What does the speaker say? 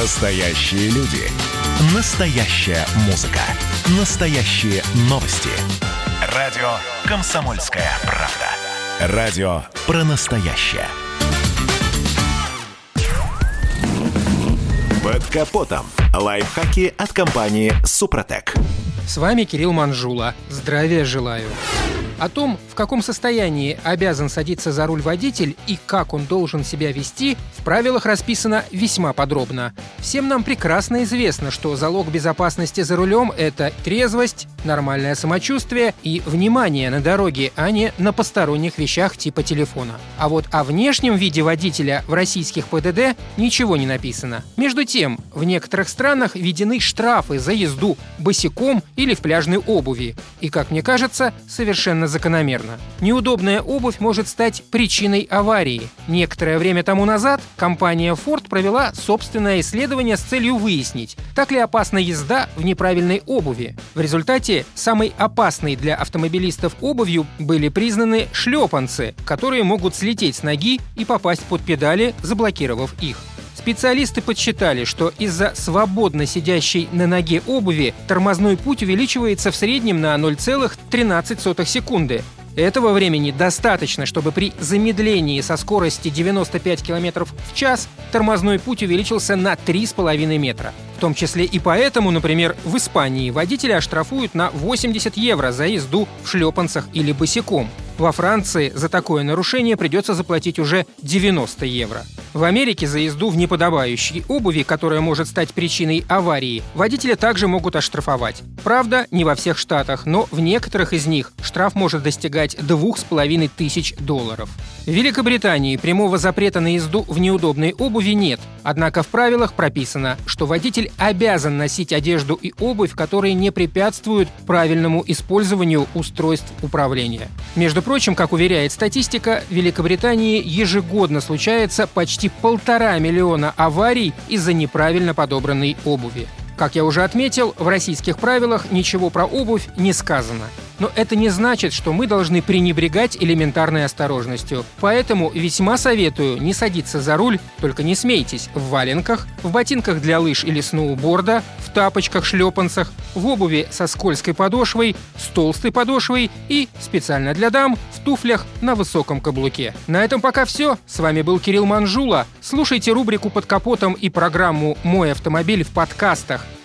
Настоящие люди. Настоящая музыка. Настоящие новости. Радио «Комсомольская правда». Радио про настоящее. Под капотом. Лайфхаки от компании «Супротек». С вами Кирилл Манжула. Здравия желаю. О том, в каком состоянии обязан садиться за руль водитель и как он должен себя вести, в правилах расписано весьма подробно. Всем нам прекрасно известно, что залог безопасности за рулем – это трезвость, нормальное самочувствие и внимание на дороге, а не на посторонних вещах типа телефона. А вот о внешнем виде водителя в российских ПДД ничего не написано. Между тем, в некоторых странах введены штрафы за езду босиком или в пляжной обуви. И, как мне кажется, совершенно закономерно. Неудобная обувь может стать причиной аварии. Некоторое время тому назад компания Ford провела собственное исследование с целью выяснить, так ли опасна езда в неправильной обуви. В результате самой опасной для автомобилистов обувью были признаны шлепанцы, которые могут слететь с ноги и попасть под педали, заблокировав их. Специалисты подсчитали, что из-за свободно сидящей на ноге обуви тормозной путь увеличивается в среднем на 0,13 секунды. Этого времени достаточно, чтобы при замедлении со скорости 95 км в час тормозной путь увеличился на 3,5 метра. В том числе и поэтому, например, в Испании водителя оштрафуют на 80 евро за езду в шлепанцах или босиком. Во Франции за такое нарушение придется заплатить уже 90 евро. В Америке за езду в неподобающей обуви, которая может стать причиной аварии, водителя также могут оштрафовать. Правда, не во всех штатах, но в некоторых из них штраф может достигать двух с половиной тысяч долларов. В Великобритании прямого запрета на езду в неудобной обуви нет, однако в правилах прописано, что водитель обязан носить одежду и обувь, которые не препятствуют правильному использованию устройств управления. Между прочим, как уверяет статистика, в Великобритании ежегодно случается почти полтора миллиона аварий из-за неправильно подобранной обуви. Как я уже отметил, в российских правилах ничего про обувь не сказано. Но это не значит, что мы должны пренебрегать элементарной осторожностью. Поэтому весьма советую не садиться за руль, только не смейтесь, в валенках, в ботинках для лыж или сноуборда, в тапочках-шлепанцах, в обуви со скользкой подошвой, с толстой подошвой и, специально для дам, в туфлях на высоком каблуке. На этом пока все. С вами был Кирилл Манжула. Слушайте рубрику «Под капотом» и программу «Мой автомобиль» в подкастах